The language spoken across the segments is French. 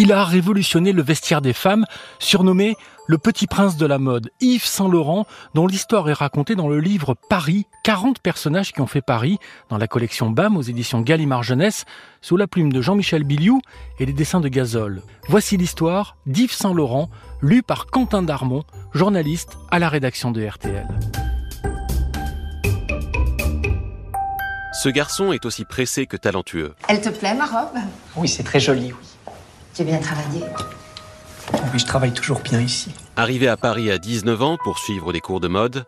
Il a révolutionné le vestiaire des femmes, surnommé le petit prince de la mode, Yves Saint-Laurent, dont l'histoire est racontée dans le livre Paris, 40 personnages qui ont fait Paris, dans la collection BAM aux éditions Gallimard Jeunesse, sous la plume de Jean-Michel Biliou et les dessins de Gazole. Voici l'histoire d'Yves Saint-Laurent, lu par Quentin Darmon, journaliste à la rédaction de RTL. Ce garçon est aussi pressé que talentueux. Elle te plaît, ma robe? Oui, c'est très joli, oui. Tu as bien travaillé Oui, je travaille toujours bien ici. Arrivé à Paris à 19 ans pour suivre des cours de mode,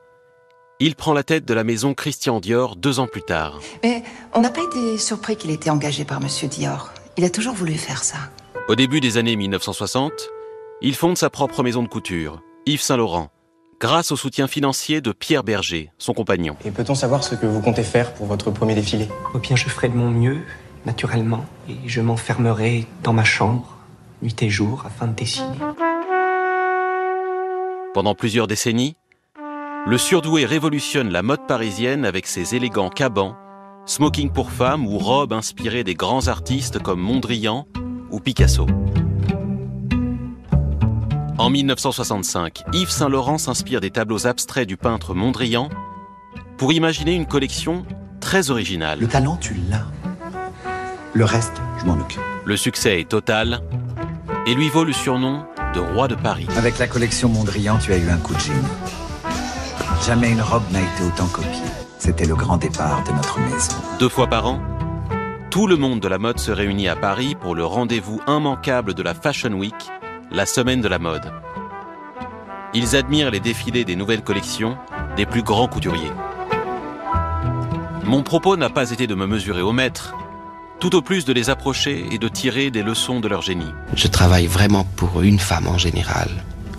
il prend la tête de la maison Christian Dior deux ans plus tard. Mais on n'a pas été surpris qu'il était engagé par Monsieur Dior. Il a toujours voulu faire ça. Au début des années 1960, il fonde sa propre maison de couture, Yves Saint Laurent, grâce au soutien financier de Pierre Berger, son compagnon. Et peut-on savoir ce que vous comptez faire pour votre premier défilé? Oh bien, je ferai de mon mieux, naturellement, et je m'enfermerai dans ma chambre nuit et jour afin de dessiner. Pendant plusieurs décennies, le surdoué révolutionne la mode parisienne avec ses élégants cabans, smoking pour femmes ou robes inspirées des grands artistes comme Mondrian ou Picasso. En 1965, Yves Saint Laurent s'inspire des tableaux abstraits du peintre Mondrian pour imaginer une collection très originale. Le talent, tu l'as. Le reste, je m'en occupe. Le succès est total et lui vaut le surnom de roi de Paris. Avec la collection Mondrian, tu as eu un coup de génie. Jamais une robe n'a été autant copiée. C'était le grand départ de notre maison. Deux fois par an, tout le monde de la mode se réunit à Paris pour le rendez-vous immanquable de la Fashion Week, la semaine de la mode. Ils admirent les défilés des nouvelles collections des plus grands couturiers. Mon propos n'a pas été de me mesurer au maître, tout au plus de les approcher et de tirer des leçons de leur génie. Je travaille vraiment pour une femme en général.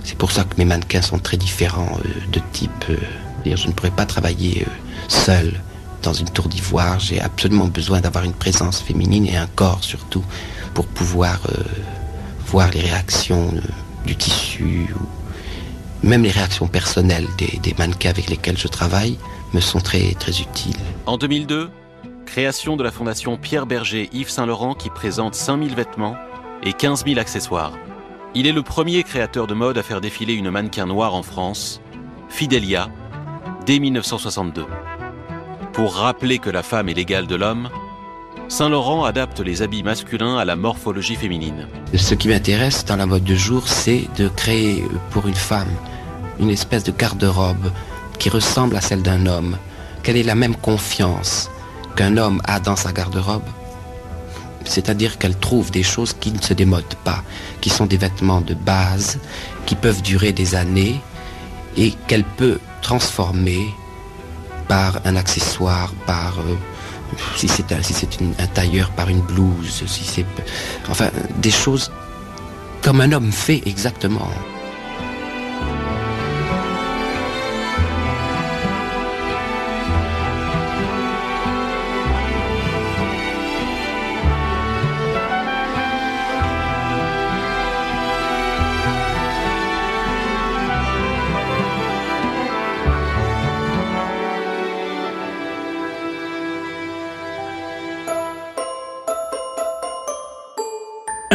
C'est pour ça que mes mannequins sont très différents euh, de type. euh, je ne pourrais pas travailler euh, seul dans une tour d'ivoire. J'ai absolument besoin d'avoir une présence féminine et un corps surtout pour pouvoir voir les réactions du tissu ou même les réactions personnelles des, des mannequins avec lesquels je travaille me sont très très utiles. En 2002, création de la fondation Pierre Berger Yves Saint Laurent qui présente 5000 vêtements et 15 000 accessoires. Il est le premier créateur de mode à faire défiler une mannequin noire en France, Fidelia, dès 1962. Pour rappeler que la femme est l'égale de l'homme, Saint Laurent adapte les habits masculins à la morphologie féminine. Ce qui m'intéresse dans la mode de jour, c'est de créer pour une femme une espèce de garde-robe qui ressemble à celle d'un homme, qu'elle ait la même confiance qu'un homme a dans sa garde-robe. C'est-à-dire qu'elle trouve des choses qui ne se démodent pas, qui sont des vêtements de base, qui peuvent durer des années et qu'elle peut transformer par un accessoire, par euh, si c'est un, si c'est un tailleur, par une blouse, si c'est enfin des choses comme un homme fait exactement.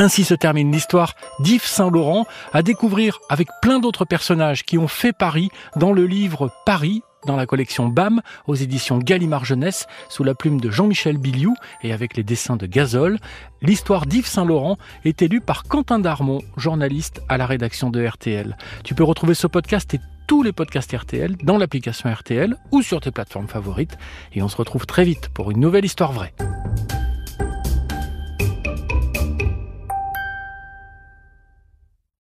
Ainsi se termine l'histoire d'Yves Saint-Laurent, à découvrir avec plein d'autres personnages qui ont fait Paris dans le livre Paris, dans la collection BAM, aux éditions Gallimard Jeunesse, sous la plume de Jean-Michel Biliou et avec les dessins de Gazole. L'histoire d'Yves Saint-Laurent est élue par Quentin Darmon, journaliste à la rédaction de RTL. Tu peux retrouver ce podcast et tous les podcasts RTL dans l'application RTL ou sur tes plateformes favorites. Et on se retrouve très vite pour une nouvelle histoire vraie.